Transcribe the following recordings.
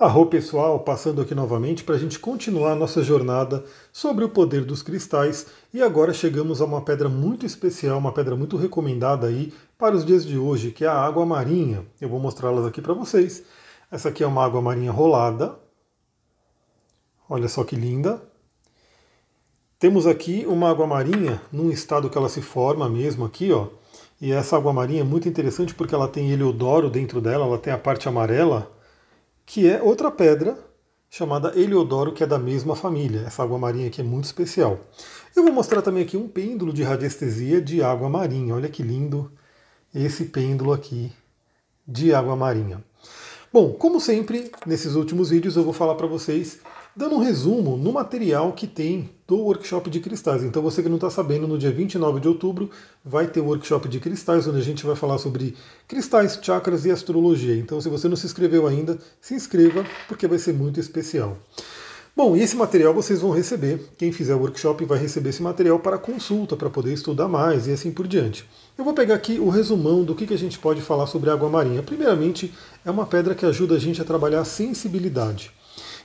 Arro pessoal, passando aqui novamente para a gente continuar a nossa jornada sobre o poder dos cristais e agora chegamos a uma pedra muito especial, uma pedra muito recomendada aí para os dias de hoje, que é a água marinha. Eu vou mostrá-las aqui para vocês. Essa aqui é uma água marinha rolada. Olha só que linda. Temos aqui uma água marinha num estado que ela se forma mesmo aqui, ó. E essa água marinha é muito interessante porque ela tem heliodoro dentro dela, ela tem a parte amarela que é outra pedra chamada Heliodoro, que é da mesma família. Essa água marinha aqui é muito especial. Eu vou mostrar também aqui um pêndulo de radiestesia de água marinha. Olha que lindo esse pêndulo aqui de água marinha. Bom, como sempre, nesses últimos vídeos eu vou falar para vocês dando um resumo no material que tem do workshop de cristais. Então você que não está sabendo, no dia 29 de outubro vai ter o workshop de cristais, onde a gente vai falar sobre cristais, chakras e astrologia. Então se você não se inscreveu ainda, se inscreva, porque vai ser muito especial. Bom, e esse material vocês vão receber. Quem fizer o workshop vai receber esse material para consulta, para poder estudar mais e assim por diante. Eu vou pegar aqui o resumão do que, a gente pode falar sobre água marinha. Primeiramente, é uma pedra que ajuda a gente a trabalhar a sensibilidade.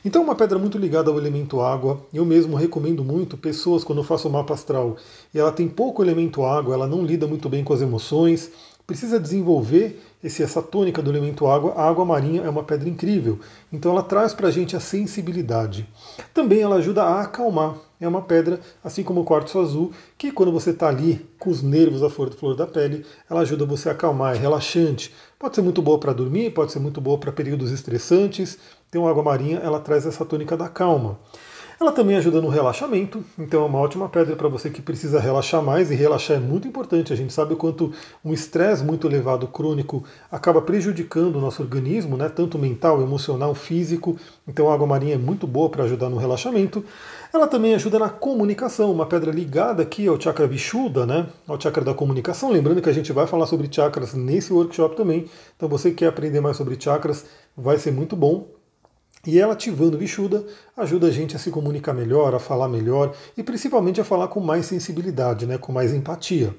Então, uma pedra muito ligada ao elemento água. Eu mesmo recomendo muito pessoas quando eu faço o mapa astral e ela tem pouco elemento água, ela não lida muito bem com as emoções, precisa desenvolver esse, essa tônica do elemento água. A água marinha é uma pedra incrível, então ela traz para a gente a sensibilidade. Também ela ajuda a acalmar. É uma pedra, assim como o quartzo azul, que quando você está ali com os nervos à flor da pele, ela ajuda você a acalmar, é relaxante. Pode ser muito boa para dormir, pode ser muito boa para períodos estressantes. Então a água marinha ela traz essa tônica da calma. Ela também ajuda no relaxamento, então é uma ótima pedra para você que precisa relaxar mais, e relaxar é muito importante. A gente sabe o quanto um estresse muito elevado crônico acaba prejudicando o nosso organismo, né, tanto mental, emocional, físico. Então a água marinha é muito boa para ajudar no relaxamento. Ela também ajuda na comunicação, uma pedra ligada aqui ao chakra Vishuddha, né, ao chakra da comunicação. Lembrando que a gente vai falar sobre chakras nesse workshop também. Então você que quer aprender mais sobre chakras, vai ser muito bom. E ela ativando Vishuddha ajuda a gente a se comunicar melhor, a falar melhor e principalmente a falar com mais sensibilidade, né, com mais empatia.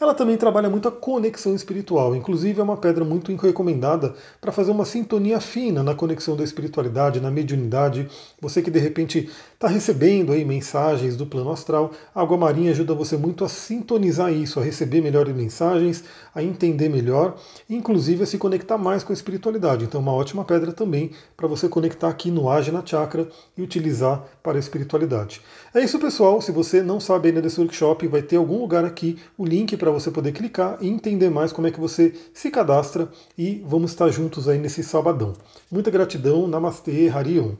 Ela também trabalha muito a conexão espiritual, inclusive é uma pedra muito recomendada para fazer uma sintonia fina na conexão da espiritualidade, na mediunidade. Você que de repente está recebendo aí mensagens do plano astral, a água marinha ajuda você muito a sintonizar isso, a receber melhores mensagens, a entender melhor, inclusive a se conectar mais com a espiritualidade. Então, uma ótima pedra também para você conectar aqui no Ajna Chakra e utilizar para a espiritualidade. É isso, pessoal. Se você não sabe ainda desse workshop, vai ter algum lugar aqui o link para você poder clicar e entender mais como é que você se cadastra e vamos estar juntos aí nesse sabadão. Muita gratidão, Namastê, Harion.